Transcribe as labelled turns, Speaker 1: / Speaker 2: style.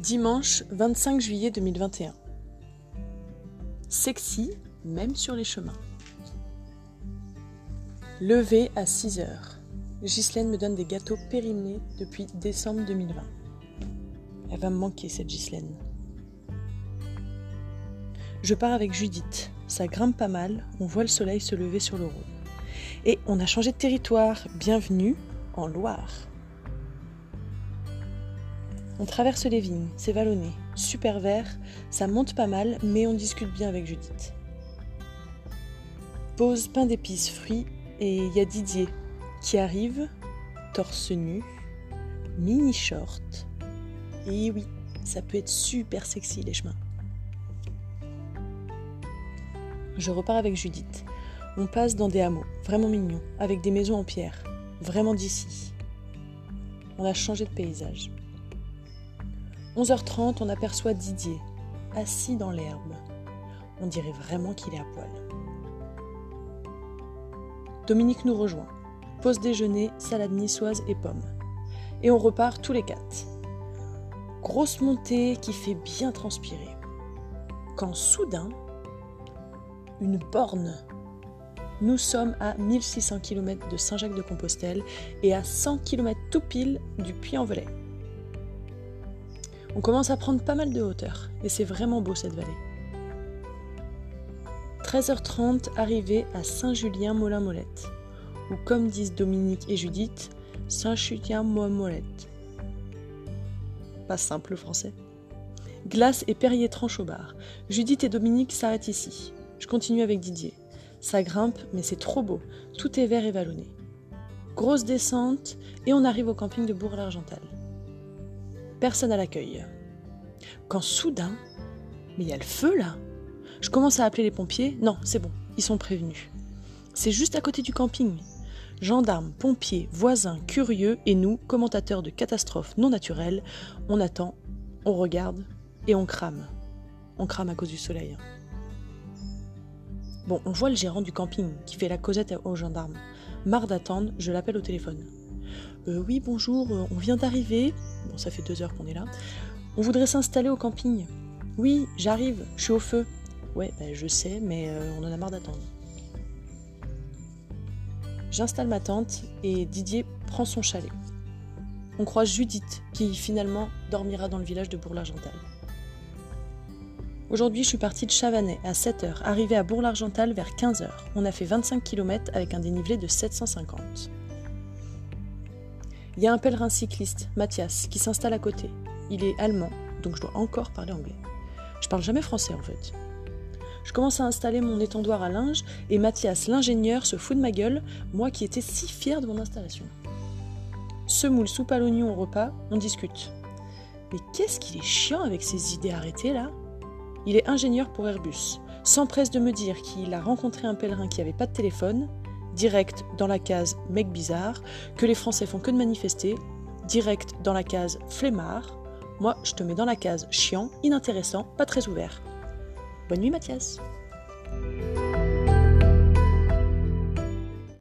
Speaker 1: Dimanche 25 juillet 2021. Sexy, même sur les chemins. Levé à 6 heures. Ghislaine me donne des gâteaux périmés depuis décembre 2020. Elle va me manquer cette Ghislaine. Je pars avec Judith. Ça grimpe pas mal, on voit le soleil se lever sur le Rhône. Et on a changé de territoire. Bienvenue en Loire. On traverse les vignes, c'est vallonné, super vert, ça monte pas mal, mais on discute bien avec Judith. Pause pain d'épices, fruits, et il y a Didier qui arrive, torse nu, mini short. Et oui, ça peut être super sexy les chemins. Je repars avec Judith. On passe dans des hameaux, vraiment mignons, avec des maisons en pierre, vraiment d'ici. On a changé de paysage. 11h30, on aperçoit Didier, assis dans l'herbe. On dirait vraiment qu'il est à poil. Dominique nous rejoint. Pause déjeuner, salade niçoise et pommes. Et on repart tous les quatre. Grosse montée qui fait bien transpirer. Quand soudain, une borne. Nous sommes à 1600 km de Saint-Jacques-de-Compostelle et à 100 km tout pile du Puy-en-Velay. On commence à prendre pas mal de hauteur et c'est vraiment beau cette vallée. 13h30, arrivée à Saint-Julien-Molin-Molette, ou comme disent Dominique et Judith, Saint-Julien-Molin-Molette. Pas simple le français. Glace et Perrier tranche au bar. Judith et Dominique s'arrêtent ici. Je continue avec Didier. Ça grimpe, mais c'est trop beau. Tout est vert et vallonné. Grosse descente, et on arrive au camping de Bourg-l'Argental personne à l'accueil. Quand soudain, mais il y a le feu là Je commence à appeler les pompiers. Non, c'est bon, ils sont prévenus. C'est juste à côté du camping. Gendarmes, pompiers, voisins, curieux et nous, commentateurs de catastrophes non naturelles, on attend, on regarde et on crame. On crame à cause du soleil. Bon, on voit le gérant du camping qui fait la causette aux gendarmes. Marre d'attendre, je l'appelle au téléphone. Euh, oui, bonjour, euh, on vient d'arriver. Bon, ça fait deux heures qu'on est là. On voudrait s'installer au camping. Oui, j'arrive, je suis au feu. Ouais, ben, je sais, mais euh, on en a marre d'attendre. J'installe ma tente et Didier prend son chalet. On croise Judith qui finalement dormira dans le village de Bourg-l'Argental. Aujourd'hui, je suis partie de Chavanais à 7h, arrivée à Bourg-l'Argental vers 15h. On a fait 25 km avec un dénivelé de 750. Il y a un pèlerin cycliste, Mathias, qui s'installe à côté. Il est allemand, donc je dois encore parler anglais. Je parle jamais français en fait. Je commence à installer mon étendoir à linge et Mathias, l'ingénieur, se fout de ma gueule, moi qui étais si fière de mon installation. Semoule, soupe à l'oignon au repas, on discute. Mais qu'est-ce qu'il est chiant avec ses idées arrêtées là? Il est ingénieur pour Airbus, s'empresse de me dire qu'il a rencontré un pèlerin qui n'avait pas de téléphone direct dans la case mec bizarre, que les Français font que de manifester, direct dans la case flemmard. Moi, je te mets dans la case chiant, inintéressant, pas très ouvert. Bonne nuit Mathias